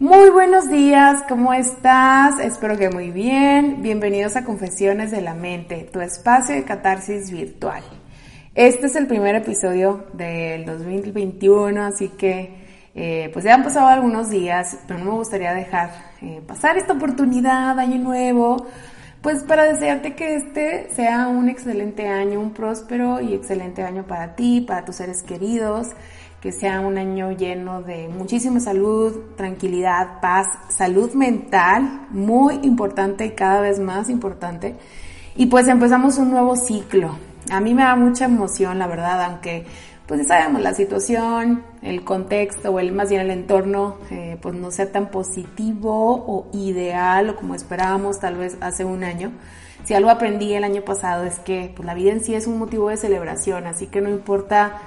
Muy buenos días, ¿cómo estás? Espero que muy bien. Bienvenidos a Confesiones de la Mente, tu espacio de catarsis virtual. Este es el primer episodio del 2021, así que eh, pues ya han pasado algunos días, pero no me gustaría dejar eh, pasar esta oportunidad, año nuevo, pues para desearte que este sea un excelente año, un próspero y excelente año para ti, para tus seres queridos que sea un año lleno de muchísima salud, tranquilidad, paz, salud mental, muy importante y cada vez más importante. Y pues empezamos un nuevo ciclo. A mí me da mucha emoción, la verdad, aunque pues sabemos la situación, el contexto o el más bien el entorno, eh, pues no sea tan positivo o ideal o como esperábamos tal vez hace un año. Si algo aprendí el año pasado es que pues, la vida en sí es un motivo de celebración, así que no importa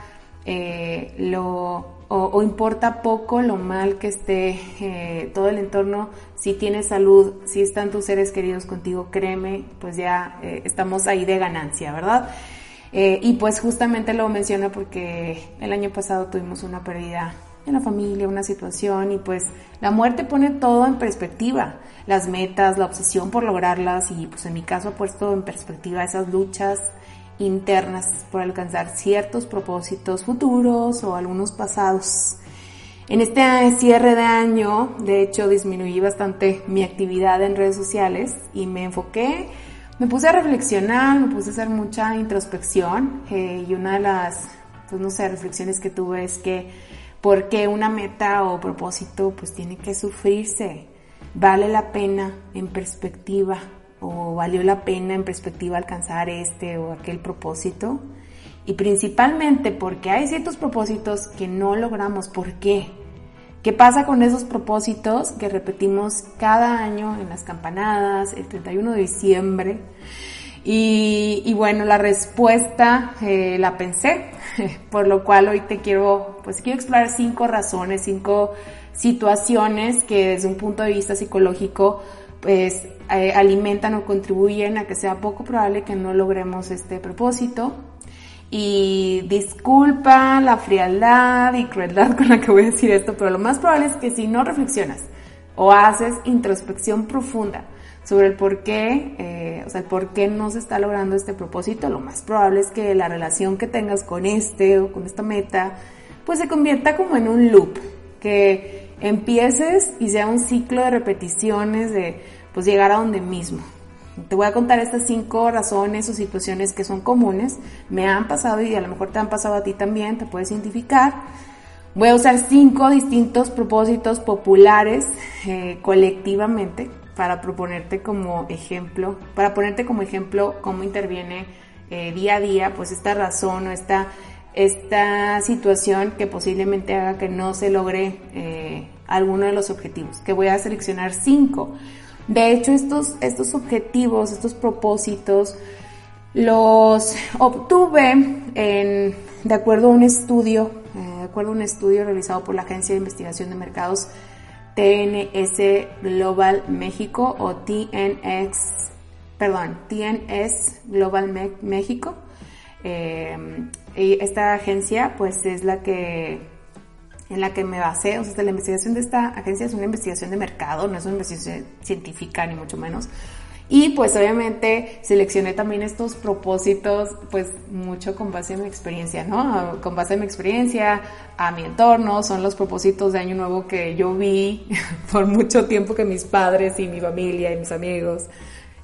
eh, lo, o, importa poco lo mal que esté eh, todo el entorno, si tienes salud, si están tus seres queridos contigo, créeme, pues ya eh, estamos ahí de ganancia, ¿verdad? Y pues justamente lo menciono porque el año pasado tuvimos una pérdida en la familia, una situación y pues la muerte pone todo en perspectiva, las metas, la obsesión por lograrlas y pues en mi caso ha puesto en perspectiva esas luchas internas por alcanzar ciertos propósitos futuros o algunos pasados. En este cierre de año, de hecho, disminuí bastante mi actividad en redes sociales y me enfoqué, me puse a reflexionar, me puse a hacer mucha introspección eh, y una de las, pues no sé, reflexiones que tuve es que por qué una meta o propósito pues tiene que sufrirse, vale la pena en perspectiva o valió la pena en perspectiva alcanzar este o aquel propósito. Y principalmente porque hay ciertos propósitos que no logramos. ¿Por qué? ¿Qué pasa con esos propósitos que repetimos cada año en las campanadas, el 31 de diciembre? Y, bueno, la respuesta eh, la pensé, por lo cual hoy te quiero, pues quiero explorar cinco razones, cinco situaciones que desde un punto de vista psicológico pues eh, alimentan o contribuyen a que sea poco probable que no logremos este propósito. Y disculpa la frialdad y crueldad con la que voy a decir esto, pero lo más probable es que si no reflexionas o haces introspección profunda sobre el por qué, eh, o sea, por qué no se está logrando este propósito, lo más probable es que la relación que tengas con este o con esta meta, pues se convierta como en un loop, que empieces y sea un ciclo de repeticiones de pues llegar a donde mismo. Te voy a contar estas cinco razones o situaciones que son comunes, me han pasado y a lo mejor te han pasado a ti también, te puedes identificar. Voy a usar cinco distintos propósitos populares eh, colectivamente para proponerte como ejemplo, para ponerte como ejemplo cómo interviene eh, día a día pues esta razón o esta, esta situación que posiblemente haga que no se logre eh, alguno de los objetivos, que voy a seleccionar cinco. De hecho, estos, estos objetivos, estos propósitos, los obtuve en, de acuerdo a un estudio, eh, de acuerdo a un estudio realizado por la Agencia de Investigación de Mercados TNS Global México o perdón, TNS Global México. Eh, y esta agencia pues es la que en la que me basé, o sea, la investigación de esta agencia es una investigación de mercado, no es una investigación científica ni mucho menos. Y pues obviamente seleccioné también estos propósitos, pues mucho con base en mi experiencia, ¿no? Con base en mi experiencia, a mi entorno, son los propósitos de Año Nuevo que yo vi por mucho tiempo que mis padres y mi familia y mis amigos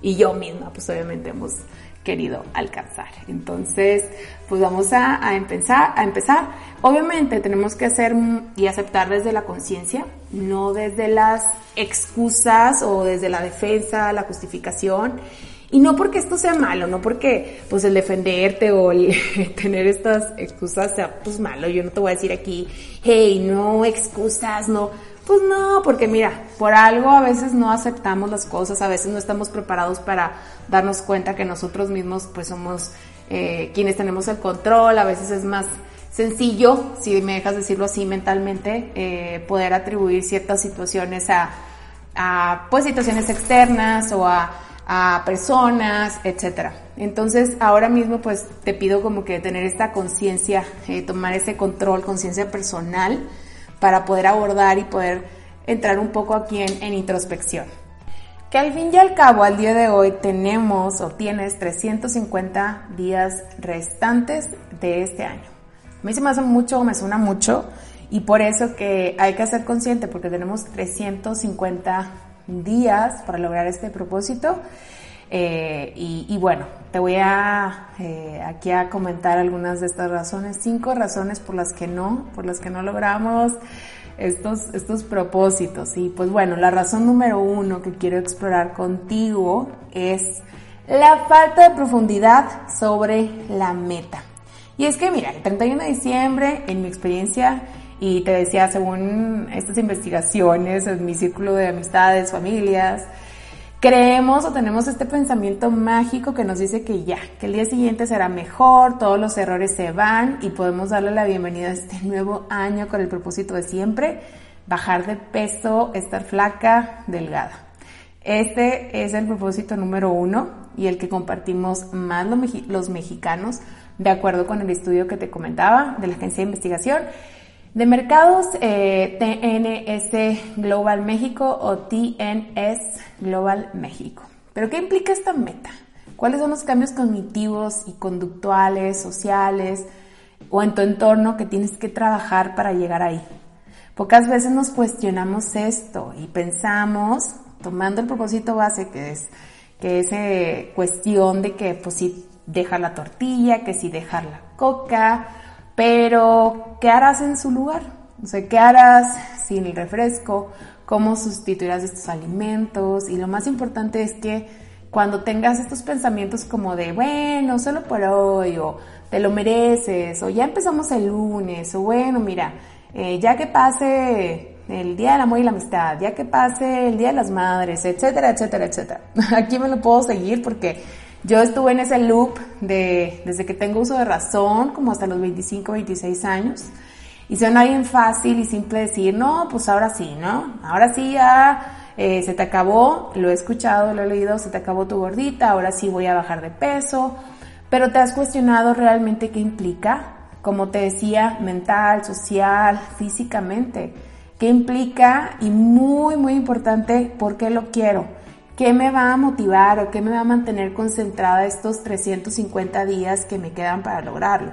y yo misma, pues obviamente hemos querido alcanzar. Entonces, pues vamos a, empezar, a empezar. Obviamente tenemos que hacer y aceptar desde la conciencia, no desde las excusas o desde la defensa, la justificación. Y no porque esto sea malo, no porque pues el defenderte o el tener estas excusas sea pues malo. Yo no te voy a decir aquí, hey, no excusas, no. Pues no, porque mira, por algo a veces no aceptamos las cosas, a veces no estamos preparados para darnos cuenta que nosotros mismos pues somos eh, quienes tenemos el control, a veces es más sencillo, si me dejas decirlo así mentalmente, eh, poder atribuir ciertas situaciones a, a pues situaciones externas o a a personas, etcétera. Entonces, ahora mismo, pues te pido como que tener esta conciencia, eh, tomar ese control, conciencia personal, para poder abordar y poder entrar un poco aquí en, en introspección. Que al fin y al cabo, al día de hoy, tenemos o tienes 350 días restantes de este año. A mí se me hace mucho, me suena mucho, y por eso que hay que ser consciente, porque tenemos 350 días para lograr este propósito. Eh, y, bueno, te voy a eh, aquí a comentar algunas de estas razones, cinco razones por las que no, por las que no logramos estos, estos propósitos. Y pues bueno, la razón número uno que quiero explorar contigo es la falta de profundidad sobre la meta. Y es que mira, el 31 de diciembre, en mi experiencia, y te decía, según estas investigaciones en mi círculo de amistades, familias, creemos o tenemos este pensamiento mágico que nos dice que ya, que el día siguiente será mejor, todos los errores se van y podemos darle la bienvenida a este nuevo año con el propósito de siempre bajar de peso, estar flaca, delgada. Este es el propósito número uno y el que compartimos más los mexicanos, de acuerdo con el estudio que te comentaba de la Agencia de Investigación. De mercados, eh, TNS Global México o TNS Global México. ¿Pero qué implica esta meta? ¿Cuáles son los cambios cognitivos y conductuales, sociales o en tu entorno que tienes que trabajar para llegar ahí? Pocas veces nos cuestionamos esto y pensamos, tomando el propósito base que es que es eh, cuestión de que pues si dejar la tortilla, que si dejar la coca, pero, ¿qué harás en su lugar? O sea, ¿qué harás sin el refresco? ¿Cómo sustituirás estos alimentos? Y lo más importante es que cuando tengas estos pensamientos como de, bueno, solo por hoy, o te lo mereces, o ya empezamos el lunes, o bueno, mira, eh, ya que pase el Día del Amor y la Amistad, ya que pase el Día de las Madres, etcétera, etcétera, etcétera. Aquí me lo puedo seguir porque yo estuve en ese loop de, desde que tengo uso de razón, como hasta los 25, 26 años. Y suena bien fácil y simple decir, no, pues ahora sí, ¿no? Ahora sí ya eh, se te acabó, lo he escuchado, lo he leído, se te acabó tu gordita, ahora sí voy a bajar de peso. Pero te has cuestionado realmente qué implica, como te decía, mental, social, físicamente. ¿Qué implica? Y muy, muy importante, ¿por qué lo quiero? ¿Qué me va a motivar o qué me va a mantener concentrada estos 350 días que me quedan para lograrlo?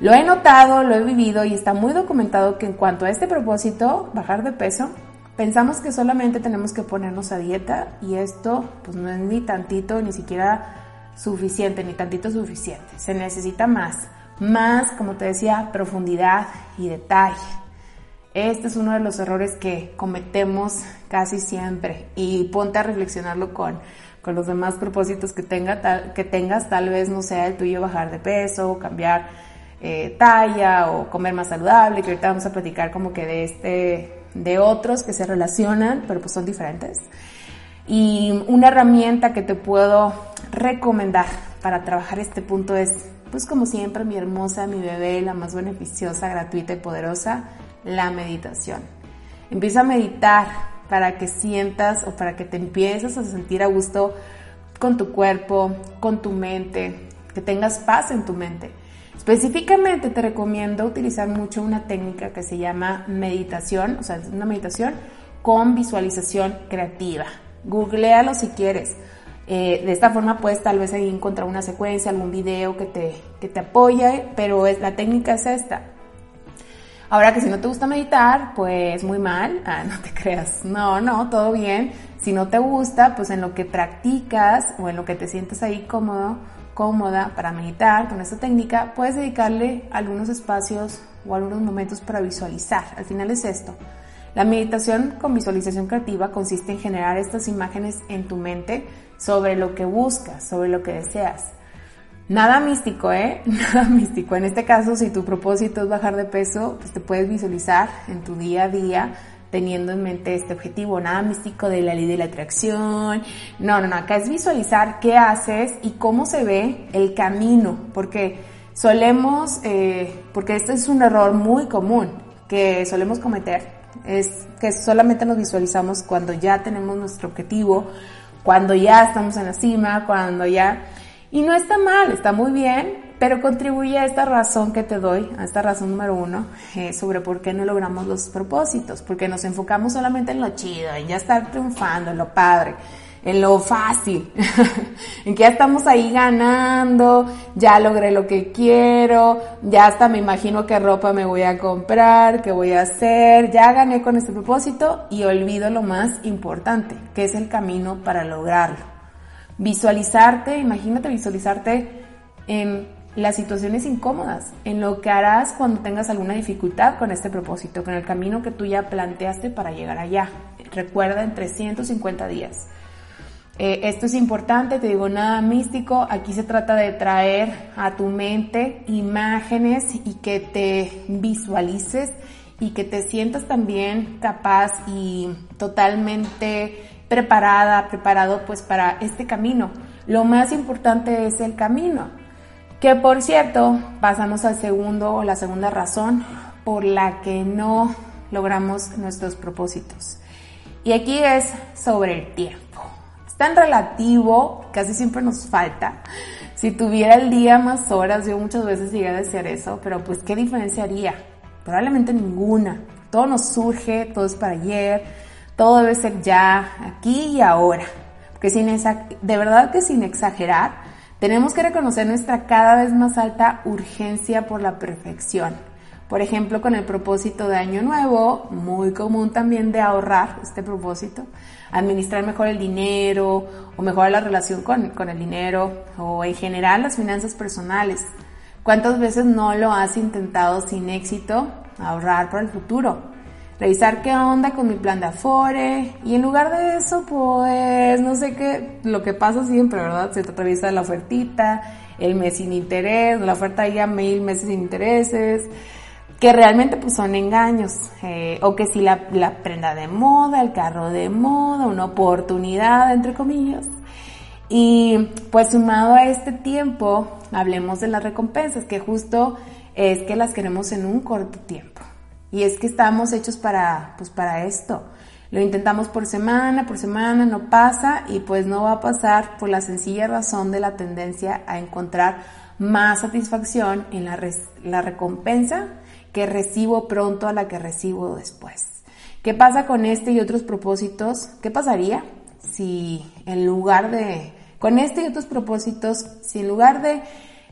Lo he notado, lo he vivido y está muy documentado que en cuanto a este propósito, bajar de peso, pensamos que solamente tenemos que ponernos a dieta y esto pues no es ni tantito, ni siquiera suficiente, ni tantito suficiente. Se necesita más, más, como te decía, profundidad y detalle. Este es uno de los errores que cometemos casi siempre y ponte a reflexionarlo con, con los demás propósitos que, tenga, que tengas, tal vez no sea el tuyo bajar de peso, cambiar eh, talla o comer más saludable, que ahorita vamos a platicar como que de este, de otros que se relacionan, pero pues son diferentes. Y una herramienta que te puedo recomendar para trabajar este punto es, pues como siempre, mi hermosa, mi bebé, la más beneficiosa, gratuita y poderosa, la meditación. Empieza a meditar para que sientas o para que te empieces a sentir a gusto con tu cuerpo, con tu mente, que tengas paz en tu mente. Específicamente te recomiendo utilizar mucho una técnica que se llama meditación, o sea, una meditación con visualización creativa. Googlealo si quieres. Eh, de esta forma puedes tal vez ahí encontrar una secuencia, algún video que te, que te apoye, pero es, la técnica es esta. Ahora que si no te gusta meditar, pues muy mal, ah, no te creas, no, no, todo bien. Si no te gusta, pues en lo que practicas o en lo que te sientes ahí cómodo, cómoda para meditar con esta técnica, puedes dedicarle algunos espacios o algunos momentos para visualizar. Al final es esto, La meditación con visualización creativa consiste en generar estas imágenes en tu mente sobre lo que buscas, sobre lo que deseas. Nada místico, ¿eh? Nada místico. En este caso, si tu propósito es bajar de peso, pues te puedes visualizar en tu día a día teniendo en mente este objetivo. Nada místico de la ley de la atracción. No, no, no. Acá es visualizar qué haces y cómo se ve el camino. Porque solemos, eh, porque este es un error muy común que solemos cometer, es que solamente nos visualizamos cuando ya tenemos nuestro objetivo, cuando ya estamos en la cima, cuando ya... Y no está mal, está muy bien, pero contribuye a esta razón que te doy, a esta razón número uno, eh, sobre por qué no logramos los propósitos, porque nos enfocamos solamente en lo chido, en ya estar triunfando, en lo padre, en lo fácil, en que ya estamos ahí ganando, ya logré lo que quiero, ya hasta me imagino qué ropa me voy a comprar, qué voy a hacer, ya gané con este propósito y olvido lo más importante, que es el camino para lograrlo. Visualizarte, imagínate visualizarte en las situaciones incómodas, en lo que harás cuando tengas alguna dificultad con este propósito, con el camino que tú ya planteaste para llegar allá. Recuerda en 350 días. Eh, esto es importante, te digo nada místico, aquí se trata de traer a tu mente imágenes y que te visualices y que te sientas también capaz y totalmente preparada, preparado pues para este camino. Lo más importante es el camino. Que por cierto, pasamos al segundo o la segunda razón por la que no logramos nuestros propósitos. Y aquí es sobre el tiempo. Es tan relativo, casi siempre nos falta. Si tuviera el día más horas, yo muchas veces llegué a desear eso, pero pues ¿qué diferencia haría? Probablemente ninguna. Todo nos surge, todo es para ayer todo debe ser ya, aquí y ahora. Porque sin de verdad que sin exagerar, tenemos que reconocer nuestra cada vez más alta urgencia por la perfección. Por ejemplo, con el propósito de año nuevo, muy común también de ahorrar este propósito, administrar mejor el dinero o mejorar la relación con, con el dinero o en general las finanzas personales. ¿Cuántas veces no lo has intentado sin éxito ahorrar para el futuro? Revisar qué onda con mi plan de Afore y en lugar de eso, pues no sé qué, lo que pasa siempre, ¿verdad? Se te atraviesa la ofertita, el mes sin interés, la oferta ya mil meses sin intereses, que realmente pues son engaños, eh, o que si la, la prenda de moda, el carro de moda, una oportunidad, entre comillas. Y pues sumado a este tiempo, hablemos de las recompensas, que justo es que las queremos en un corto tiempo. Y es que estamos hechos para, pues para esto. Lo intentamos por semana, por semana, no pasa y pues no va a pasar por la sencilla razón de la tendencia a encontrar más satisfacción en la, la recompensa que recibo pronto a la que recibo después. ¿Qué pasa con este y otros propósitos? ¿Qué pasaría si en lugar de, con este y otros propósitos, si en lugar de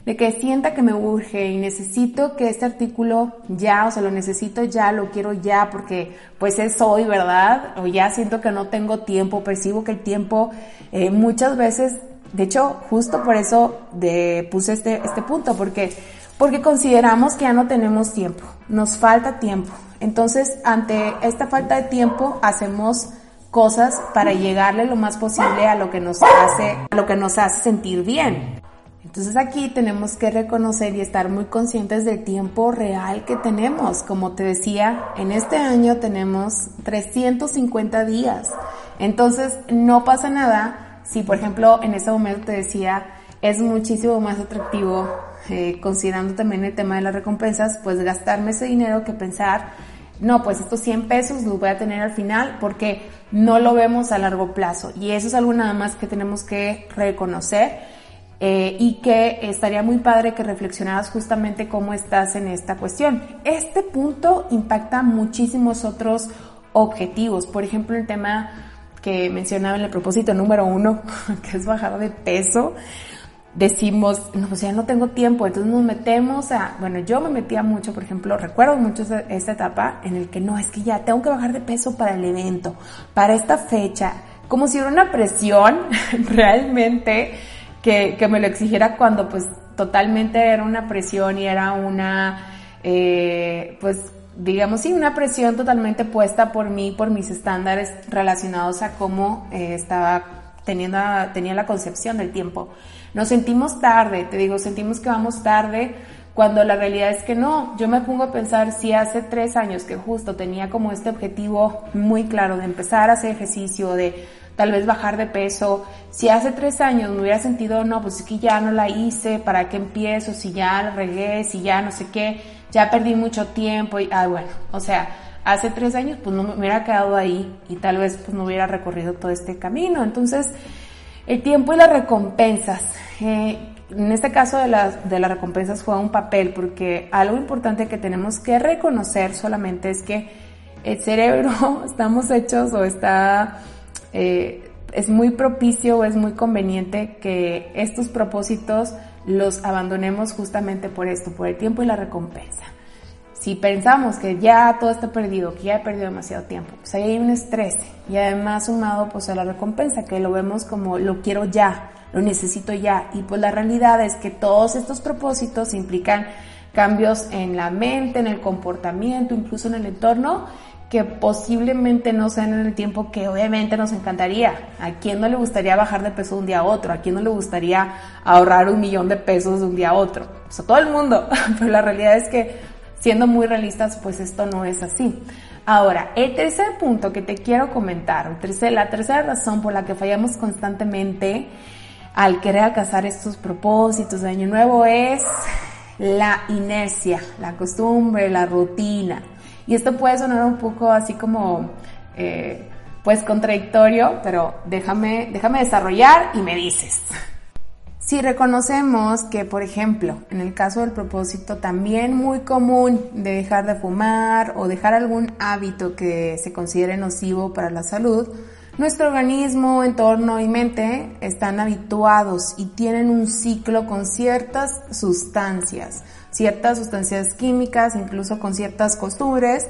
de que sienta que me urge y necesito que este artículo ya, o sea, lo necesito ya, lo quiero ya, porque pues es hoy, ¿verdad? O ya siento que no tengo tiempo, percibo que el tiempo eh, muchas veces, de hecho, justo por eso de, puse este, este punto, porque, porque consideramos que ya no tenemos tiempo, nos falta tiempo. Entonces, ante esta falta de tiempo, hacemos cosas para llegarle lo más posible a lo que nos hace, a lo que nos hace sentir bien. Entonces aquí tenemos que reconocer y estar muy conscientes del tiempo real que tenemos. Como te decía, en este año tenemos 350 días. Entonces no pasa nada si, por ejemplo, en ese momento te decía, es muchísimo más atractivo, eh, considerando también el tema de las recompensas, pues gastarme ese dinero que pensar, no, pues estos 100 pesos los voy a tener al final porque no lo vemos a largo plazo. Y eso es algo nada más que tenemos que reconocer eh, y que estaría muy padre que reflexionaras justamente cómo estás en esta cuestión. Este punto impacta muchísimos otros objetivos, por ejemplo el tema que mencionaba en el propósito número uno, que es bajar de peso, decimos, no, pues ya no tengo tiempo, entonces nos metemos a, bueno, yo me metía mucho, por ejemplo, recuerdo mucho esta etapa en el que no, es que ya tengo que bajar de peso para el evento, para esta fecha, como si hubiera una presión realmente que, me lo exigiera cuando pues totalmente era una presión y era una, eh, pues digamos, sí, una presión totalmente puesta por mí, por mis estándares relacionados a cómo eh, estaba teniendo, tenía la concepción del tiempo. Nos sentimos tarde, te digo, sentimos que vamos tarde cuando la realidad es que no. Yo me pongo a pensar si hace tres años que justo tenía como este objetivo muy claro de empezar a hacer ejercicio, de tal vez bajar de peso, si hace tres años me hubiera sentido, no, pues es que ya no la hice, ¿para qué empiezo? Si ya la regué, si ya no sé qué, ya perdí mucho tiempo y, ah, bueno, o sea, hace tres años pues no me hubiera quedado ahí y tal vez pues no hubiera recorrido todo este camino. Entonces, el tiempo y las recompensas. Eh, en este caso de las, de las recompensas juega un papel porque algo importante que tenemos que reconocer solamente es que el cerebro estamos hechos o está eh, es muy propicio o es muy conveniente que estos propósitos los abandonemos justamente por esto, por el tiempo y la recompensa. Si pensamos que ya todo está perdido, que ya he perdido demasiado tiempo, pues ahí hay un estrés y además sumado pues a la recompensa, que lo vemos como lo quiero ya, lo necesito ya. Y pues la realidad es que todos estos propósitos implican cambios en la mente, en el comportamiento, incluso en el entorno, que posiblemente no sean en el tiempo que obviamente nos encantaría. ¿A quién no le gustaría bajar de peso de un día a otro? ¿A quién no le gustaría ahorrar un millón de pesos de un día a otro? O sea, todo el mundo. Pero la realidad es que, siendo muy realistas, pues esto no es así. Ahora, el tercer punto que te quiero comentar, la tercera razón por la que fallamos constantemente al querer alcanzar estos propósitos de año nuevo es la inercia, la costumbre, la rutina. Y esto puede sonar un poco así como, eh, pues contradictorio, pero déjame, déjame desarrollar y me dices. Si reconocemos que, por ejemplo, en el caso del propósito también muy común de dejar de fumar o dejar algún hábito que se considere nocivo para la salud, nuestro organismo, entorno y mente están habituados y tienen un ciclo con ciertas sustancias, ciertas sustancias químicas, incluso con ciertas costumbres.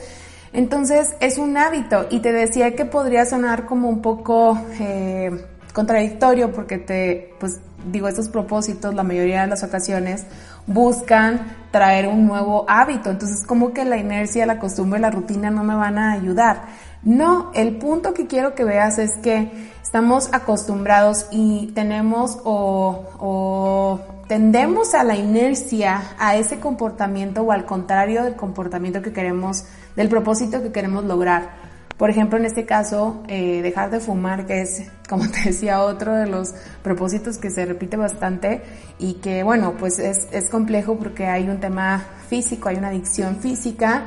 Entonces es un hábito y te decía que podría sonar como un poco eh, contradictorio porque te, pues digo, estos propósitos la mayoría de las ocasiones buscan traer un nuevo hábito. Entonces como que la inercia, la costumbre, la rutina no me van a ayudar. No, el punto que quiero que veas es que estamos acostumbrados y tenemos o, tendemos a la inercia, a ese comportamiento o al contrario del comportamiento que queremos, del propósito que queremos lograr. Por ejemplo, en este caso, eh, dejar de fumar, que es, como te decía, otro de los propósitos que se repite bastante y que, bueno, pues es, es complejo porque hay un tema físico, hay una adicción física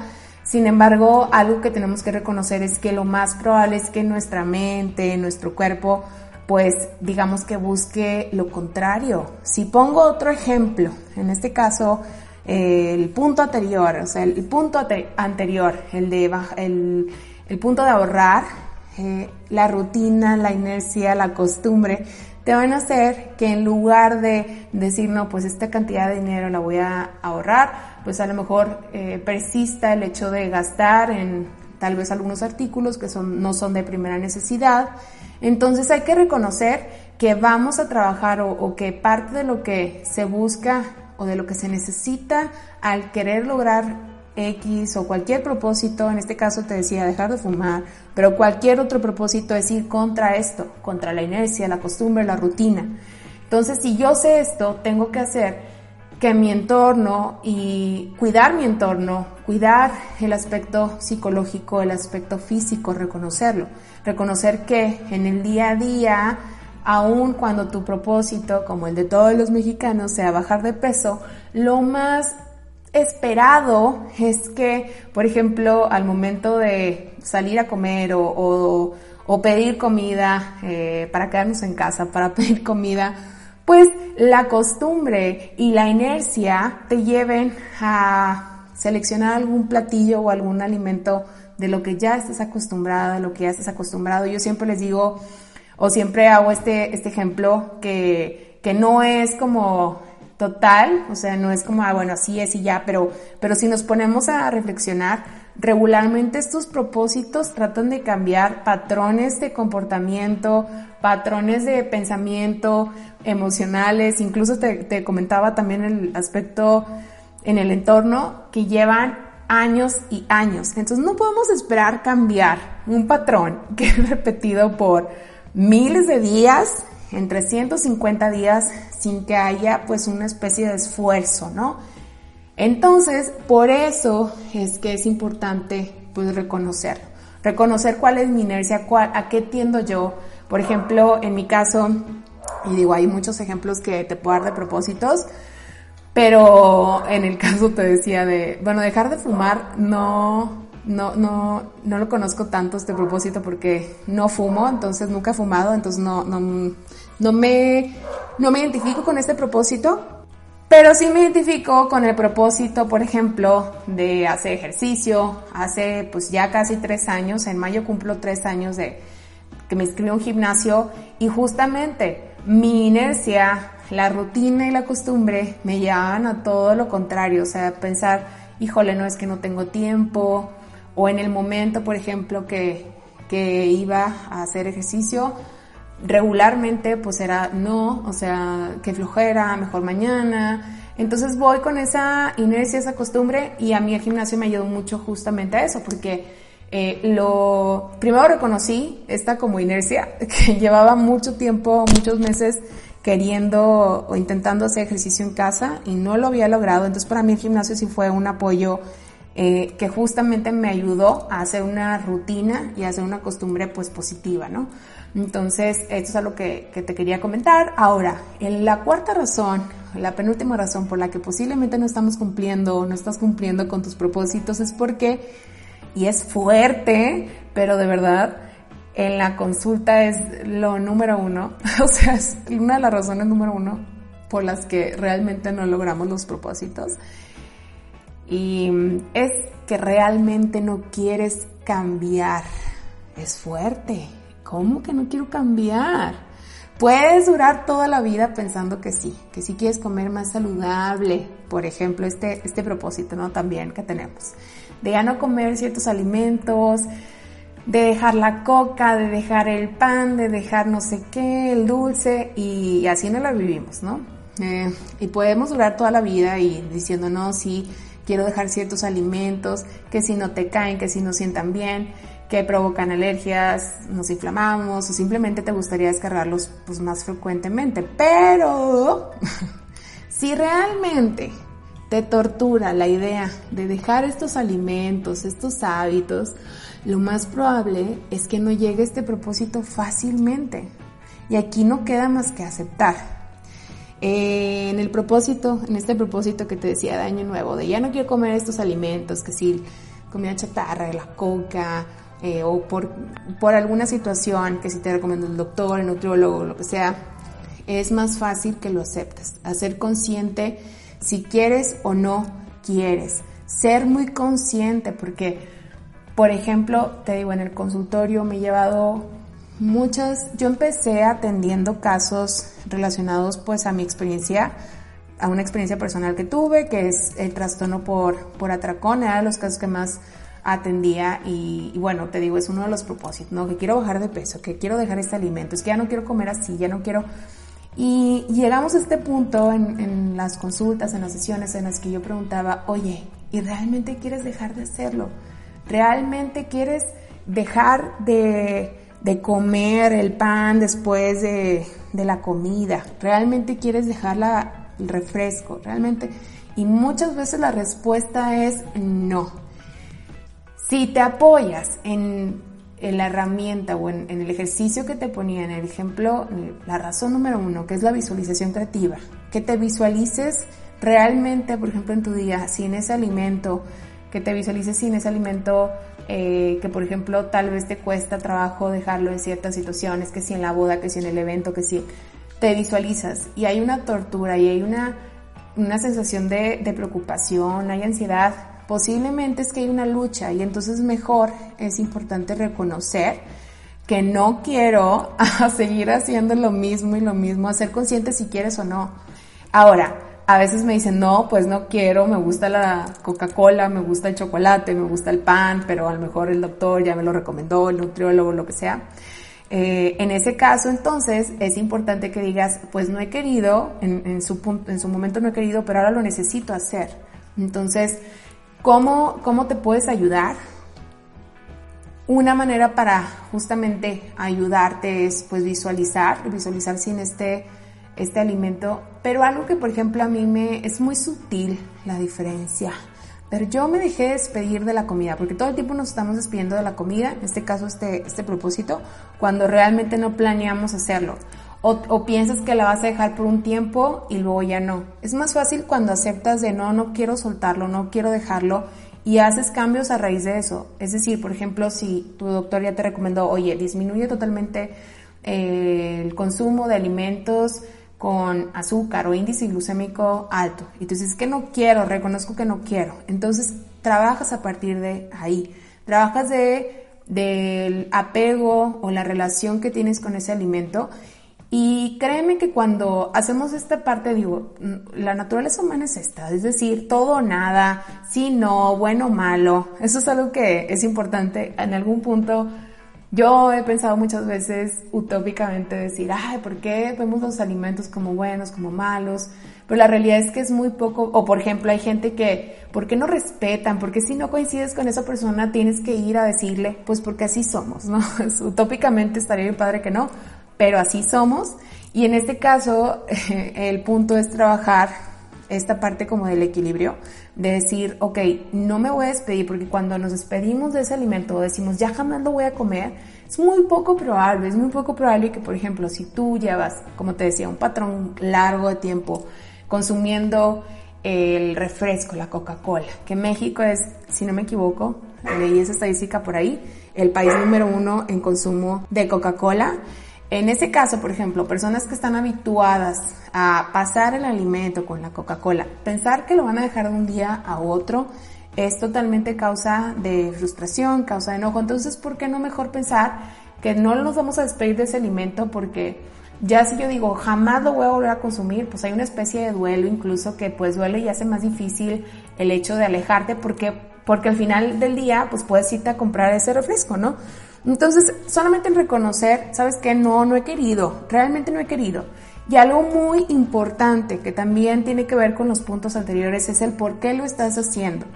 sin embargo, algo que tenemos que reconocer es que lo más probable es que nuestra mente, nuestro cuerpo, pues digamos que busque lo contrario. Si pongo otro ejemplo, en este caso, el punto anterior, o sea, el punto anterior, el de el, el punto de ahorrar, eh, la rutina, la inercia, la costumbre, te van a hacer que en lugar de decir, no, pues esta cantidad de dinero la voy a ahorrar, pues a lo mejor eh, persista el hecho de gastar en tal vez algunos artículos que son, no son de primera necesidad. Entonces hay que reconocer que vamos a trabajar o, o que parte de lo que se busca o de lo que se necesita al querer lograr X o cualquier propósito, en este caso te decía dejar de fumar, pero cualquier otro propósito es ir contra esto, contra la inercia, la costumbre, la rutina. Entonces, si yo sé esto, tengo que hacer que mi entorno y cuidar mi entorno, cuidar el aspecto psicológico, el aspecto físico, reconocerlo, reconocer que en el día a día, aun cuando tu propósito, como el de todos los mexicanos, sea bajar de peso, lo más esperado es que, por ejemplo, al momento de salir a comer o, pedir comida, eh, para quedarnos en casa, para pedir comida, pues la costumbre y la inercia te lleven a seleccionar algún platillo o algún alimento de lo que ya estás acostumbrada, de lo que ya estás acostumbrado. Yo siempre les digo, o siempre hago este, este ejemplo, que, que no es como total, o sea, no es como, ah, bueno, así es y ya, pero, pero si nos ponemos a reflexionar, regularmente estos propósitos tratan de cambiar patrones de comportamiento, patrones de pensamiento, emocionales, incluso te, comentaba también el aspecto en el entorno que llevan años y años. Entonces no podemos esperar cambiar un patrón que es repetido por miles de días, en 350 días, sin que haya pues una especie de esfuerzo, ¿no? Entonces, por eso es que es importante pues reconocer, reconocer cuál es mi inercia, cuál, a qué tiendo yo. Por ejemplo, en mi caso, y digo, hay muchos ejemplos que te puedo dar de propósitos, pero en el caso te decía de, bueno, dejar de fumar no, no, no, no lo conozco tanto este propósito porque no fumo, entonces nunca he fumado, entonces no, no, no me, no me identifico con este propósito, pero sí me identifico con el propósito, por ejemplo, de hacer ejercicio. Hace pues ya casi tres años, en mayo cumplo tres años de que me inscribí a un gimnasio y justamente mi inercia, la rutina y la costumbre me llevaban a todo lo contrario, o sea, pensar, híjole, no es que no tengo tiempo, o en el momento, por ejemplo, que, que iba a hacer ejercicio, regularmente pues era no, o sea, que flojera, mejor mañana. Entonces voy con esa inercia, esa costumbre y a mí el gimnasio me ayudó mucho justamente a eso, porque eh, lo primero reconocí esta como inercia que llevaba mucho tiempo, muchos meses queriendo o intentando hacer ejercicio en casa y no lo había logrado. Entonces para mí el gimnasio sí fue un apoyo eh, que justamente me ayudó a hacer una rutina y a hacer una costumbre pues positiva, ¿no? Entonces esto es algo que, te quería comentar. Ahora, en la cuarta razón, la penúltima razón por la que posiblemente no estamos cumpliendo no estás cumpliendo con tus propósitos es porque y es fuerte, pero de verdad en la consulta es lo número uno, o sea, es una de las razones número uno por las que realmente no logramos los propósitos. Y es que realmente no quieres cambiar. Es fuerte. ¿Cómo que no quiero cambiar? Puedes durar toda la vida pensando que sí, que sí quieres comer más saludable, por ejemplo, este, este propósito, ¿no? También que tenemos de ya no comer ciertos alimentos, de dejar la coca, de dejar el pan, de dejar no sé qué, el dulce, y, así no la vivimos, ¿no? Eh, y podemos durar toda la vida y diciendo, no, sí, quiero dejar ciertos alimentos, que si no te caen, que si no sientan bien, que provocan alergias, nos inflamamos, o simplemente te gustaría descargarlos pues, más frecuentemente. Pero si realmente te tortura la idea de dejar estos alimentos, estos hábitos, lo más probable es que no llegue a este propósito fácilmente. Y aquí no queda más que aceptar. Eh, en el propósito, en este propósito que te decía de año nuevo, de ya no quiero comer estos alimentos, que si comida chatarra, la coca, eh, o por, por alguna situación que si te recomiendo el doctor, el nutriólogo, lo que sea, es más fácil que lo aceptes. Hacer consciente si quieres o no quieres. Ser muy consciente porque, por ejemplo, te digo, en el consultorio me he llevado muchas, yo empecé atendiendo casos relacionados pues a mi experiencia, a una experiencia personal que tuve, que es el trastorno por, por atracón, era de los casos que más atendía y, bueno, te digo, es uno de los propósitos, ¿no? Que quiero bajar de peso, que quiero dejar este alimento, es que ya no quiero comer así, ya no quiero y llegamos a este punto en, las consultas, en las sesiones en las que yo preguntaba, oye, ¿y realmente quieres dejar de hacerlo? ¿Realmente quieres dejar de, comer el pan después de, la comida? ¿Realmente quieres dejar el refresco? ¿Realmente? Y muchas veces la respuesta es no. Si te apoyas en la herramienta o en, el ejercicio que te ponía en el ejemplo, la razón número uno, que es la visualización creativa, que te visualices realmente, por ejemplo, en tu día, sin ese alimento, que te visualices sin ese alimento eh, que, por ejemplo, tal vez te cuesta trabajo dejarlo en ciertas situaciones, que si en la boda, que si en el evento, que si te visualizas y hay una tortura y hay una, una sensación de, de preocupación, hay ansiedad, posiblemente es que hay una lucha y entonces mejor es importante reconocer que no quiero seguir haciendo lo mismo y lo mismo, ser consciente si quieres o no. Ahora, a veces me dicen, no, pues no quiero, me gusta la Coca-Cola, me gusta el chocolate, me gusta el pan, pero a lo mejor el doctor ya me lo recomendó, el nutriólogo, lo que sea. Eh, en ese caso, entonces, es importante que digas, pues no he querido, en, su, en su momento no he querido, pero ahora lo necesito hacer. Entonces, ¿Cómo, ¿Cómo te puedes ayudar? Una manera para justamente ayudarte es pues visualizar, visualizar sin este, este alimento, pero algo que por ejemplo a mí me es muy sutil la diferencia. Pero yo me dejé despedir de la comida, porque todo el tiempo nos estamos despidiendo de la comida, en este caso este, este propósito, cuando realmente no planeamos hacerlo. O, piensas que la vas a dejar por un tiempo y luego ya no. Es más fácil cuando aceptas de no, no quiero soltarlo, no quiero dejarlo y haces cambios a raíz de eso. Es decir, por ejemplo, si tu doctor ya te recomendó, oye, disminuye totalmente eh, el consumo de alimentos con azúcar o índice glucémico alto. Y tú dices que no quiero, reconozco que no quiero. Entonces trabajas a partir de ahí. Trabajas de del apego o la relación que tienes con ese alimento y créeme que cuando hacemos esta parte, digo, la naturaleza humana es esta, es decir, todo o nada, sí, no, bueno o malo. Eso es algo que es importante. En algún punto, yo he pensado muchas veces utópicamente decir, ay, ¿por qué vemos los alimentos como buenos, como malos? Pero la realidad es que es muy poco, o por ejemplo, hay gente que, ¿por qué no respetan? Porque si no coincides con esa persona, tienes que ir a decirle, pues porque así somos, ¿no? utópicamente estaría bien padre que no, pero así somos. Y en este caso, el punto es trabajar esta parte como del equilibrio, de decir, ok, no me voy a despedir, porque cuando nos despedimos de ese alimento, decimos, ya jamás lo voy a comer, es muy poco probable, es muy poco probable que, por ejemplo, si tú llevas, como te decía, un patrón largo de tiempo consumiendo el refresco, la Coca-Cola, que México es, si no me equivoco, leí esa estadística por ahí, el país número uno en consumo de Coca-Cola, en ese caso, por ejemplo, personas que están habituadas a pasar el alimento con la Coca-Cola, pensar que lo van a dejar de un día a otro es totalmente causa de frustración, causa de enojo. Entonces, ¿por qué no mejor pensar que no nos vamos a despedir de ese alimento porque ya si yo digo jamás lo voy a volver a consumir, pues hay una especie de duelo incluso que pues duele y hace más difícil el hecho de alejarte porque porque al final del día pues puedes irte a comprar ese refresco, ¿no? Entonces, solamente en reconocer, ¿sabes qué? No, no he querido, realmente no he querido. Y algo muy importante que también tiene que ver con los puntos anteriores es el por qué lo estás haciendo.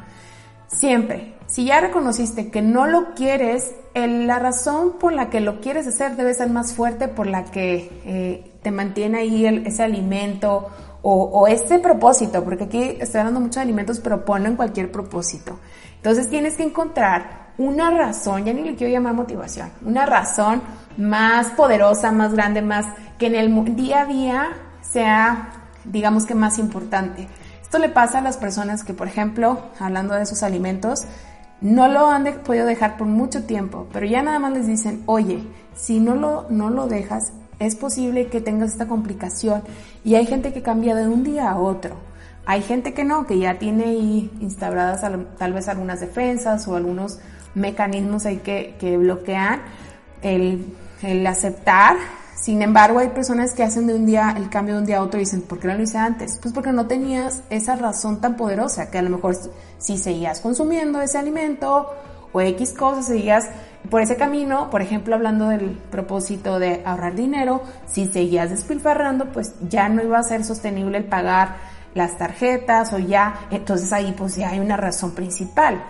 Siempre, si ya reconociste que no lo quieres, la razón por la que lo quieres hacer debe ser más fuerte por la que eh, te mantiene ahí ese alimento o, o, ese propósito, porque aquí estoy hablando mucho de alimentos, pero ponlo en cualquier propósito. Entonces tienes que encontrar una razón, ya ni le quiero llamar motivación, una razón más poderosa, más grande, más que en el día a día sea, digamos que más importante. Esto le pasa a las personas que, por ejemplo, hablando de esos alimentos, no lo han podido dejar por mucho tiempo, pero ya nada más les dicen, oye, si no lo, no lo dejas, es posible que tengas esta complicación. Y hay gente que cambia de un día a otro. Hay gente que no, que ya tiene instauradas tal vez algunas defensas o algunos mecanismos hay que, que bloquean el, el, aceptar. Sin embargo, hay personas que hacen de un día el cambio de un día a otro y dicen, ¿por qué no lo hice antes? Pues porque no tenías esa razón tan poderosa, que a lo mejor si seguías consumiendo ese alimento o X cosas, seguías por ese camino, por ejemplo, hablando del propósito de ahorrar dinero, si seguías despilfarrando, pues ya no iba a ser sostenible el pagar las tarjetas o ya, entonces ahí pues ya hay una razón principal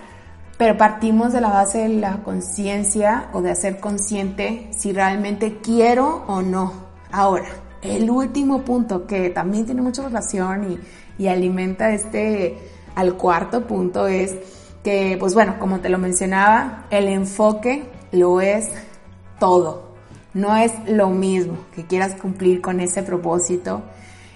pero partimos de la base de la conciencia o de hacer consciente si realmente quiero o no. Ahora, el último punto que también tiene mucha relación y, y alimenta este al cuarto punto es que, pues bueno, como te lo mencionaba, el enfoque lo es todo. No es lo mismo que quieras cumplir con ese propósito.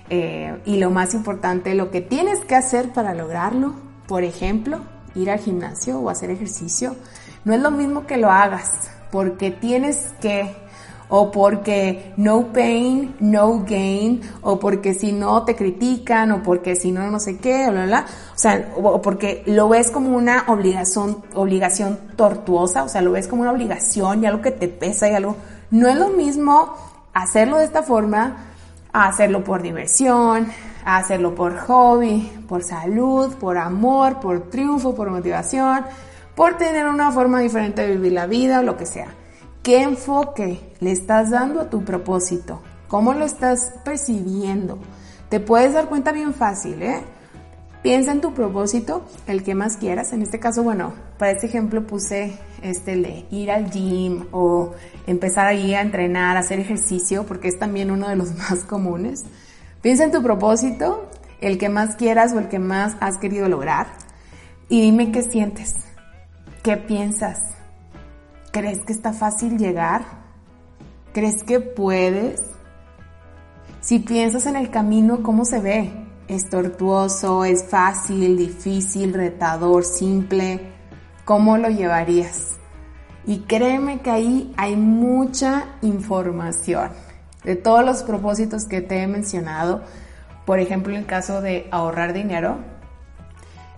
Eh, y lo más importante, lo que tienes que hacer para lograrlo, por ejemplo, ir al gimnasio o hacer ejercicio, no es lo mismo que lo hagas porque tienes que o porque no pain, no gain, o porque si no te critican, o porque si no no sé qué, o bla, bla, o sea, o porque lo ves como una obligación, obligación tortuosa, o sea, lo ves como una obligación y algo que te pesa y algo, no es lo mismo hacerlo de esta forma a hacerlo por diversión, hacerlo por hobby, por salud, por amor, por triunfo, por motivación, por tener una forma diferente de vivir la vida o lo que sea. ¿Qué enfoque le estás dando a tu propósito? ¿Cómo lo estás percibiendo? Te puedes dar cuenta bien fácil, ¿eh? Piensa en tu propósito, el que más quieras. En este caso, bueno, para este ejemplo puse este de ir al gym o empezar ahí a entrenar, a hacer ejercicio, porque es también uno de los más comunes. Piensa en tu propósito, el que más quieras o el que más has querido lograr. Y dime qué sientes, qué piensas. ¿Crees que está fácil llegar? ¿Crees que puedes? Si piensas en el camino, ¿cómo se ve? ¿Es tortuoso? ¿Es fácil? ¿Difícil? ¿Retador? ¿Simple? ¿Cómo lo llevarías? Y créeme que ahí hay mucha información de todos los propósitos que te he mencionado. Por ejemplo, en el caso de ahorrar dinero,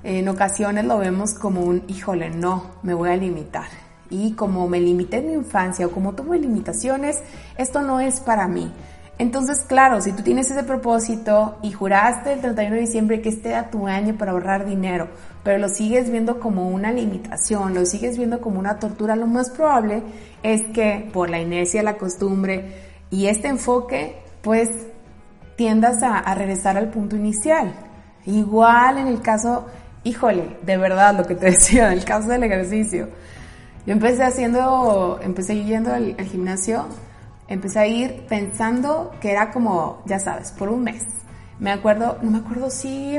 en ocasiones lo vemos como un, híjole, no, me voy a limitar. Y como me limité en mi infancia o como tuve limitaciones, esto no es para mí. Entonces, claro, si tú tienes ese propósito y juraste el 31 de diciembre que este era tu año para ahorrar dinero, pero lo sigues viendo como una limitación, lo sigues viendo como una tortura, lo más probable es que por la inercia, la costumbre y este enfoque, pues tiendas a, regresar al punto inicial. Igual en el caso, híjole, de verdad lo que te decía, en el caso del ejercicio. Yo empecé haciendo, empecé yendo al, al gimnasio empecé a ir pensando que era como, ya sabes, por un mes. Me acuerdo, no me acuerdo si,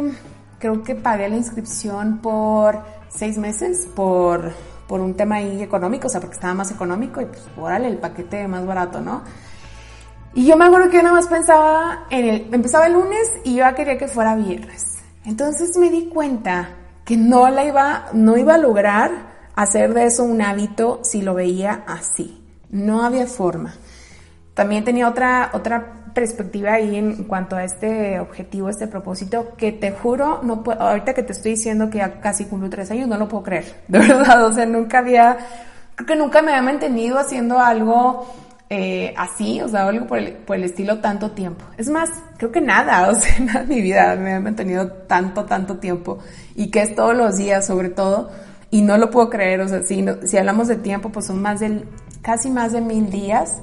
creo que pagué la inscripción por seis meses por, por un tema ahí económico, o sea, porque estaba más económico y pues, órale, el paquete más barato, ¿no? Y yo me acuerdo que yo nada más pensaba en el, empezaba el lunes y yo quería que fuera viernes. Entonces me di cuenta que no la iba, no iba a lograr hacer de eso un hábito si lo veía así. No había forma. También tenía otra, otra perspectiva ahí en cuanto a este objetivo, este propósito, que te juro, no ahorita que te estoy diciendo que ya casi cumplo tres años, no lo puedo creer, de verdad, o sea, nunca había, creo que nunca me había mantenido haciendo algo eh, así, o sea, algo por el, por el, estilo tanto tiempo. Es más, creo que nada, o sea, nada en mi vida me ha mantenido tanto, tanto tiempo, y que es todos los días sobre todo, y no lo puedo creer, o sea, si, no, si hablamos de tiempo, pues son más del, casi más de mil días,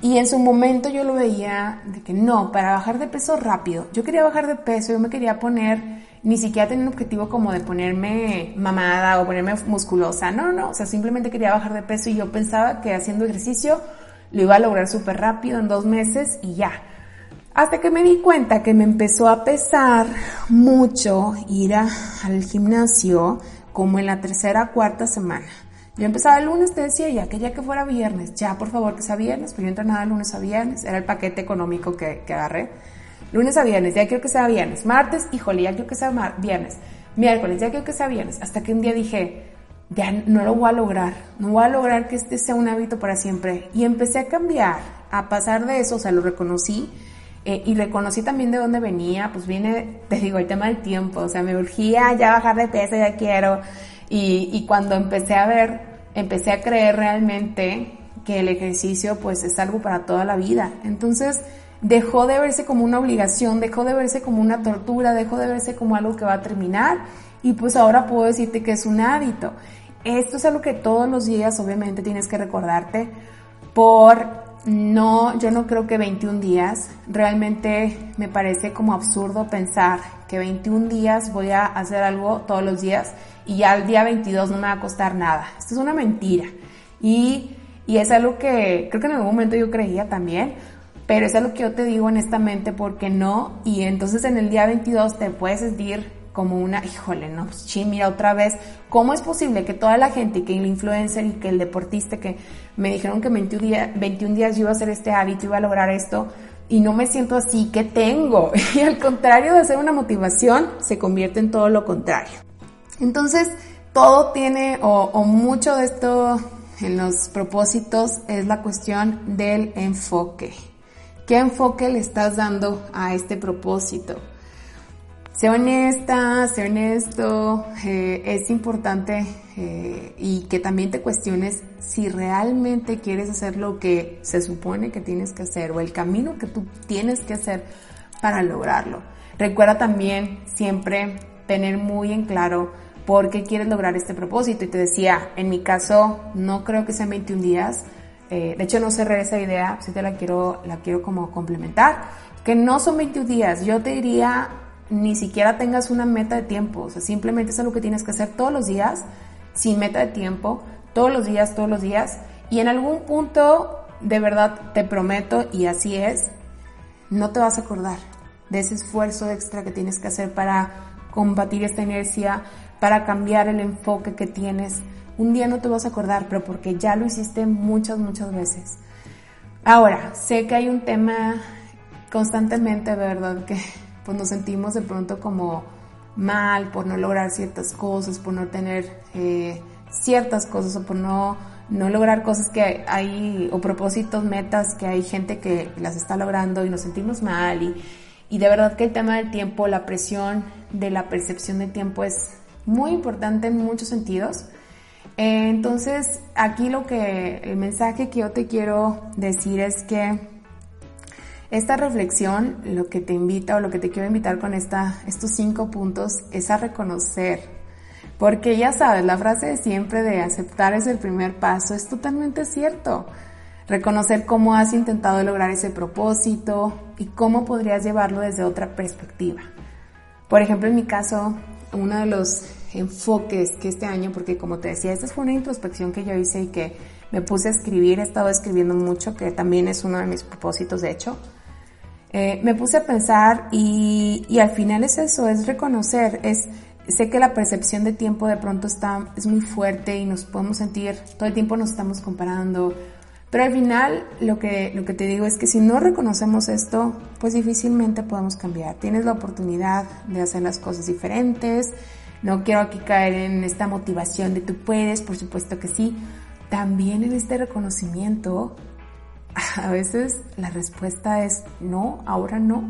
y en su momento yo lo veía de que no, para bajar de peso rápido. Yo quería bajar de peso, yo me quería poner, ni siquiera tener un objetivo como de ponerme mamada o ponerme musculosa. No, no, o sea, simplemente quería bajar de peso y yo pensaba que haciendo ejercicio lo iba a lograr súper rápido en dos meses y ya. Hasta que me di cuenta que me empezó a pesar mucho ir al gimnasio como en la tercera cuarta semana. Yo empezaba el lunes, te decía ya que ya que fuera viernes, ya por favor que sea viernes, pero yo entrenaba el lunes a viernes, era el paquete económico que, que agarré. Lunes a viernes, ya quiero que sea viernes. Martes, híjole, ya quiero que sea viernes. Miércoles, ya quiero que sea viernes. Hasta que un día dije, ya no lo voy a lograr, no voy a lograr que este sea un hábito para siempre. Y empecé a cambiar, a pasar de eso, o sea, lo reconocí. Eh, y reconocí también de dónde venía, pues viene, te digo, el tema del tiempo, o sea, me urgía ya bajar de peso, ya quiero, y, y cuando empecé a ver, empecé a creer realmente que el ejercicio pues es algo para toda la vida. Entonces dejó de verse como una obligación, dejó de verse como una tortura, dejó de verse como algo que va a terminar y pues ahora puedo decirte que es un hábito. Esto es algo que todos los días obviamente tienes que recordarte por no, yo no creo que 21 días. Realmente me parece como absurdo pensar que 21 días voy a hacer algo todos los días y ya el día 22 no me va a costar nada. Esto es una mentira. Y, y es algo que creo que en algún momento yo creía también, pero es algo que yo te digo honestamente porque no. Y entonces en el día 22 te puedes sentir como una, híjole, no, pues, sí, mira otra vez, ¿cómo es posible que toda la gente, que el influencer y que el deportista que me dijeron que 21, día, 21 días yo iba a hacer este hábito, iba a lograr esto, y no me siento así, ¿qué tengo? Y al contrario de ser una motivación, se convierte en todo lo contrario. Entonces, todo tiene, o mucho de esto en los propósitos es la cuestión del enfoque. ¿Qué enfoque le estás dando a este propósito? Sé honesta, sé honesto, eh, es importante eh, y que también te cuestiones si realmente quieres hacer lo que se supone que tienes que hacer o el camino que tú tienes que hacer para lograrlo. Recuerda también siempre tener muy en claro por qué quieres lograr este propósito. Y te decía, en mi caso no creo que sean 21 días, eh, de hecho no cerré esa idea, si te la quiero, la quiero como complementar, que no son 21 días, yo te diría ni siquiera tengas una meta de tiempo, o sea, simplemente es algo que tienes que hacer todos los días, sin meta de tiempo, todos los días, todos los días, y en algún punto, de verdad, te prometo, y así es, no te vas a acordar de ese esfuerzo extra que tienes que hacer para combatir esta inercia, para cambiar el enfoque que tienes. Un día no te vas a acordar, pero porque ya lo hiciste muchas, muchas veces. Ahora, sé que hay un tema constantemente, ¿verdad? Que pues nos sentimos de pronto como mal por no lograr ciertas cosas, por no tener eh, ciertas cosas o por no, no lograr cosas que hay, o propósitos, metas que hay gente que las está logrando y nos sentimos mal y, y de verdad que el tema del tiempo, la presión de la percepción del tiempo es muy importante en muchos sentidos. Eh, entonces, aquí lo que, el mensaje que yo te quiero decir es que esta reflexión, lo que te invita o lo que te quiero invitar con estos cinco puntos es a reconocer. Porque ya sabes, la frase de siempre de aceptar es el primer paso es totalmente cierto. Reconocer cómo has intentado lograr ese propósito y cómo podrías llevarlo desde otra perspectiva. Por ejemplo, en mi caso, uno de los enfoques que este año, porque como te decía, esta fue una introspección que yo hice y que me puse a escribir, he estado escribiendo mucho, que también es uno de mis propósitos, de hecho. Eh, me puse a pensar y, y, al final es eso, es reconocer, es, sé que la percepción de tiempo de pronto está, es muy fuerte y nos podemos sentir, todo el tiempo nos estamos comparando, pero al final lo que, lo que te digo es que si no reconocemos esto, pues difícilmente podemos cambiar. Tienes la oportunidad de hacer las cosas diferentes, no quiero aquí caer en esta motivación de tú puedes, por supuesto que sí. También en este reconocimiento, a veces la respuesta es no, ahora no.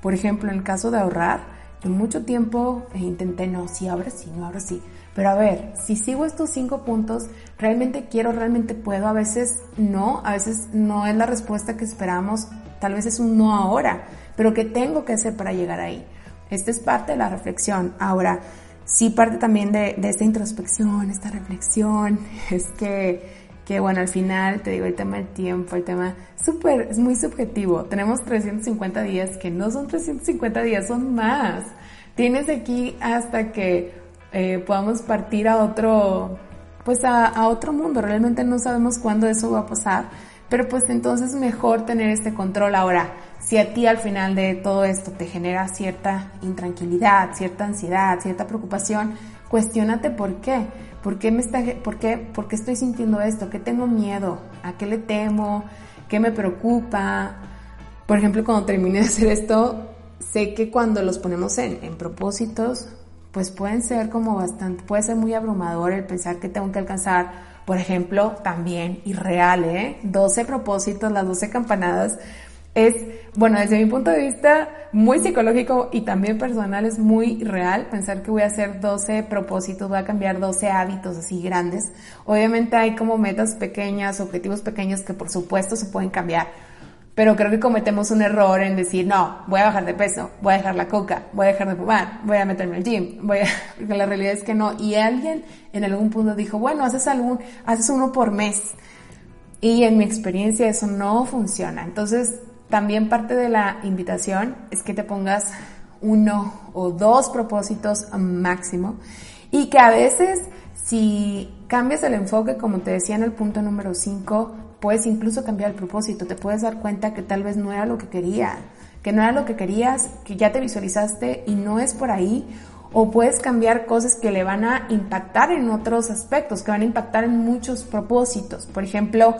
Por ejemplo, en el caso de ahorrar, yo mucho tiempo intenté no, sí, ahora sí, no, ahora sí. Pero a ver, si sigo estos cinco puntos, realmente quiero, realmente puedo, a veces no, a veces no es la respuesta que esperamos, tal vez es un no ahora, pero ¿qué tengo que hacer para llegar ahí? Esta es parte de la reflexión. Ahora, sí parte también de, de, esta introspección, esta reflexión, es que, que, bueno, al final te digo el tema del tiempo, el tema súper, es muy subjetivo. Tenemos 350 días que no son 350 días, son más. Tienes aquí hasta que eh, podamos partir a otro, pues a, otro mundo. Realmente no sabemos cuándo eso va a pasar, pero pues entonces mejor tener este control ahora si a ti al final de todo esto te genera cierta intranquilidad, cierta ansiedad, cierta preocupación, cuestionate por qué. ¿Por qué, me está, por, qué, ¿Por qué estoy sintiendo esto? ¿Qué tengo miedo? ¿A qué le temo? ¿Qué me preocupa? Por ejemplo, cuando termine de hacer esto, sé que cuando los ponemos en, en propósitos, pues pueden ser como bastante, puede ser muy abrumador el pensar que tengo que alcanzar, por ejemplo, también irreal, ¿eh? 12 propósitos, las 12 campanadas, es, bueno, desde mi punto de vista, muy psicológico y también personal, es muy real pensar que voy a hacer 12 propósitos, voy a cambiar 12 hábitos así grandes. Obviamente hay como metas pequeñas, objetivos pequeños que por supuesto se pueden cambiar, pero creo que cometemos un error en decir, no, voy a bajar de peso, voy a dejar la coca, voy a dejar de fumar, voy a meterme al gym, voy a... porque la realidad es que no. Y alguien en algún punto dijo, bueno, haces algún, haces uno por mes. Y en mi experiencia eso no funciona. Entonces, también parte de la invitación es que te pongas uno o dos propósitos máximo y que a veces si cambias el enfoque, como te decía en el punto número 5, puedes incluso cambiar el propósito, te puedes dar cuenta que tal vez no era lo que quería, que no era lo que querías, que ya te visualizaste y no es por ahí, o puedes cambiar cosas que le van a impactar en otros aspectos, que van a impactar en muchos propósitos. Por ejemplo,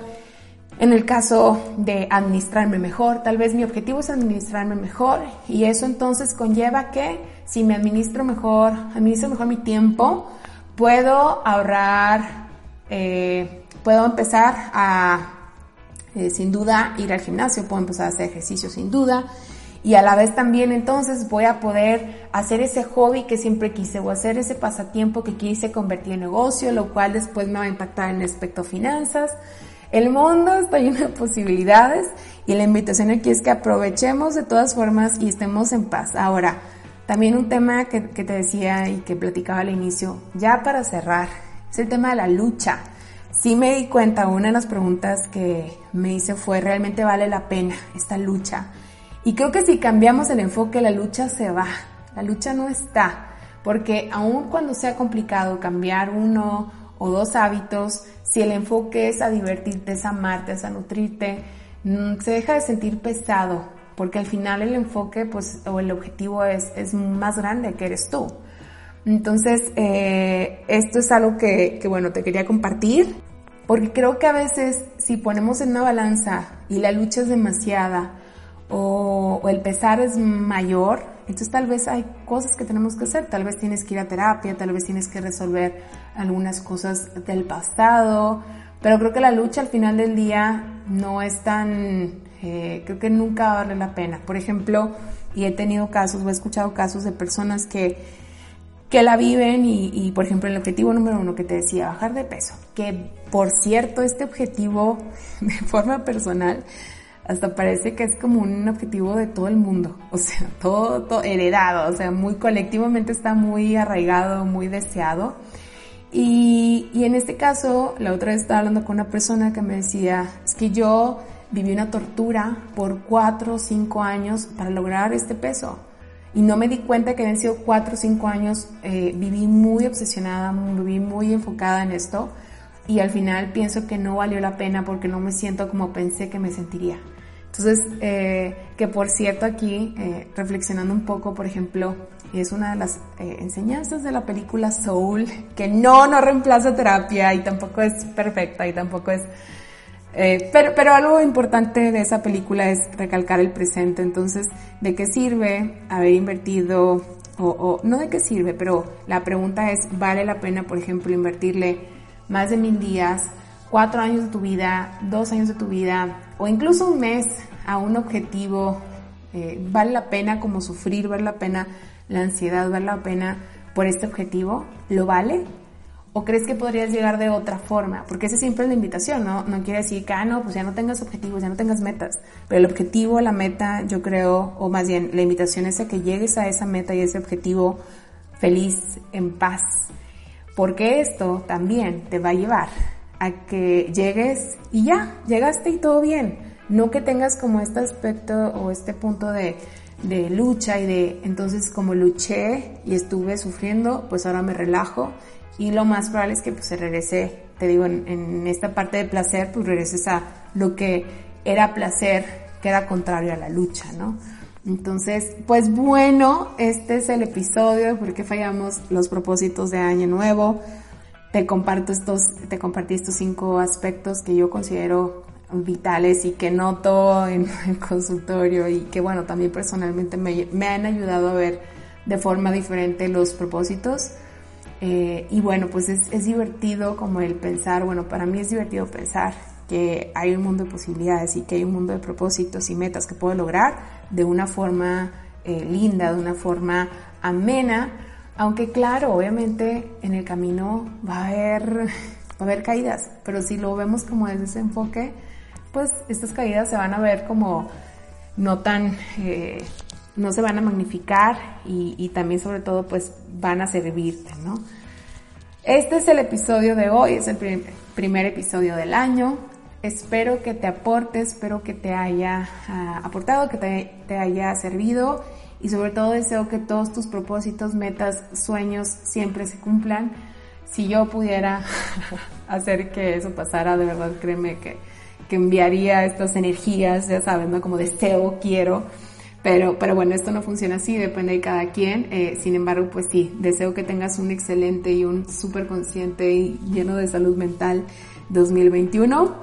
en el caso de administrarme mejor, tal vez mi objetivo es administrarme mejor y eso entonces conlleva que si me administro mejor, administro mejor mi tiempo, puedo ahorrar, eh, puedo empezar a, eh, sin duda, ir al gimnasio, puedo empezar a hacer ejercicio sin duda y a la vez también entonces voy a poder hacer ese hobby que siempre quise o hacer ese pasatiempo que quise convertir en negocio, lo cual después me va a impactar en el aspecto finanzas. El mundo está lleno de posibilidades y la invitación aquí es que aprovechemos de todas formas y estemos en paz. Ahora, también un tema que, te decía y que platicaba al inicio, ya para cerrar, es el tema de la lucha. Sí me di cuenta, una de las preguntas que me hice fue, ¿realmente vale la pena esta lucha? Y creo que si cambiamos el enfoque, la lucha se va. la lucha no está, porque aun cuando sea complicado cambiar uno o dos hábitos, si el enfoque es a divertirte, es amarte, es a nutrirte, mm, se deja de sentir pesado, porque al final el enfoque pues, o el objetivo es, es más grande que eres tú. Entonces, eh, esto es algo que, que, bueno, te quería compartir, porque creo que a veces si ponemos en una balanza y la lucha es demasiada o, o el pesar es mayor, entonces tal vez hay cosas que tenemos que hacer, tal vez tienes que ir a terapia, tal vez tienes que resolver algunas cosas del pasado, pero creo que la lucha al final del día no es tan, eh, creo que nunca vale la pena. Por ejemplo, y he tenido casos, o he escuchado casos de personas que, que la viven y, y, por ejemplo, el objetivo número uno que te decía, bajar de peso, que por cierto, este objetivo de forma personal, hasta parece que es como un objetivo de todo el mundo, o sea, todo, todo, heredado, o sea, muy colectivamente está muy arraigado, muy deseado. Y, y, en este caso, la otra vez estaba hablando con una persona que me decía, es que yo viví una tortura por cuatro o cinco años para lograr este peso. Y no me di cuenta que habían sido cuatro o cinco años, eh, viví muy obsesionada, viví muy enfocada en esto. Y al final pienso que no valió la pena porque no me siento como pensé que me sentiría. Entonces, eh, que por cierto aquí, eh, reflexionando un poco, por ejemplo, es una de las eh, enseñanzas de la película Soul, que no, no reemplaza terapia y tampoco es perfecta y tampoco es... Eh, pero, pero algo importante de esa película es recalcar el presente, entonces, ¿de qué sirve haber invertido, o no de qué sirve, pero la pregunta es, ¿vale la pena, por ejemplo, invertirle más de mil días, cuatro años de tu vida, dos años de tu vida, o incluso un mes a un objetivo? Eh, ¿Vale la pena como sufrir, vale la pena la ansiedad vale la pena por este objetivo? ¿Lo vale? ¿O crees que podrías llegar de otra forma? Porque esa siempre es la invitación, ¿no? No quiere decir que, ah, no, pues ya no tengas objetivos, ya no tengas metas. Pero el objetivo, la meta, yo creo, o más bien, la invitación es a que llegues a esa meta y ese objetivo feliz, en paz. Porque esto también te va a llevar a que llegues y ya, llegaste y todo bien. No que tengas como este aspecto o este punto de, de lucha y de entonces como luché y estuve sufriendo, pues ahora me relajo y lo más probable es que pues se regrese, te digo, en, en, esta parte de placer, pues regreses a lo que era placer, que era contrario a la lucha, ¿no? Entonces, pues bueno, este es el episodio de por qué fallamos los propósitos de año nuevo. Te comparto estos, te compartí estos cinco aspectos que yo considero vitales y que noto en el consultorio y que bueno, también personalmente me, me han ayudado a ver de forma diferente los propósitos. Eh, y bueno, pues es, es, divertido como el pensar, bueno, para mí es divertido pensar que hay un mundo de posibilidades y que hay un mundo de propósitos y metas que puedo lograr de una forma eh, linda, de una forma amena, aunque claro, obviamente en el camino va a haber, va a haber caídas, pero si lo vemos como desde ese enfoque, pues estas caídas se van a ver como no tan, eh, no se van a magnificar y, también sobre todo pues van a servirte, ¿no? Este es el episodio de hoy, es el primer, primer episodio del año. Espero que te aporte, espero que te haya uh, aportado, que te, te haya servido y sobre todo deseo que todos tus propósitos, metas, sueños siempre se cumplan. Si yo pudiera hacer que eso pasara, de verdad créeme que que enviaría estas energías, ya sabes, ¿no? Como deseo, quiero. Pero, pero bueno, esto no funciona así, depende de cada quien. Eh, sin embargo, pues sí, deseo que tengas un excelente y un súper consciente y lleno de salud mental 2021.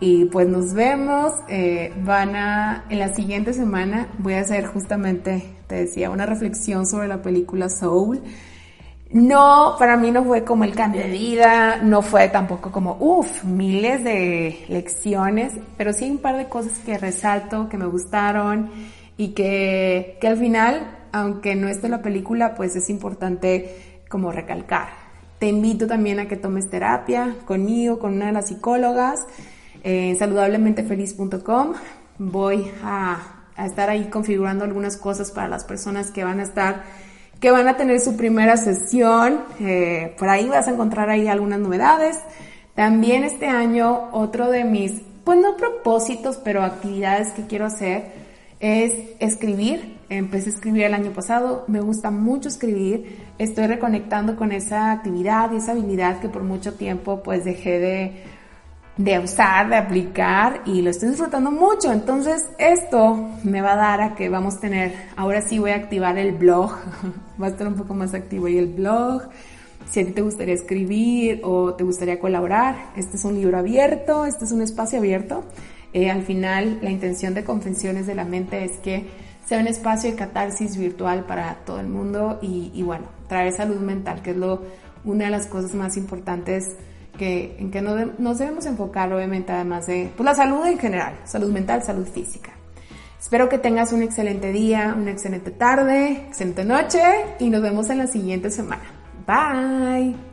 Y pues nos vemos. Eh, van a, en la siguiente semana voy a hacer justamente, te decía, una reflexión sobre la película Soul. No, para mí no fue como el cambio de vida, no fue tampoco como, uff, miles de lecciones, pero sí hay un par de cosas que resalto, que me gustaron y que, que al final, aunque no esté en la película, pues es importante como recalcar. Te invito también a que tomes terapia conmigo, con una de las psicólogas, eh, saludablementefeliz.com. Voy a, a estar ahí configurando algunas cosas para las personas que van a estar que van a tener su primera sesión. Eh, por ahí vas a encontrar ahí algunas novedades. También este año otro de mis, pues no propósitos, pero actividades que quiero hacer es escribir. Empecé a escribir el año pasado, me gusta mucho escribir, estoy reconectando con esa actividad y esa habilidad que por mucho tiempo pues dejé de, de usar, de aplicar y lo estoy disfrutando mucho. Entonces esto me va a dar a que vamos a tener, ahora sí voy a activar el blog, va a estar un poco más activo ahí el blog. Si a ti te gustaría escribir o te gustaría colaborar, este es un libro abierto, este es un espacio abierto eh, al final, la intención de Confesiones de la Mente es que sea un espacio de catarsis virtual para todo el mundo y, bueno, traer salud mental, que es lo, una de las cosas más importantes que, en que nos debemos enfocar, obviamente, además de pues, la salud en general, salud mental, salud física. Espero que tengas un excelente día, una excelente tarde, excelente noche y nos vemos en la siguiente semana. Bye.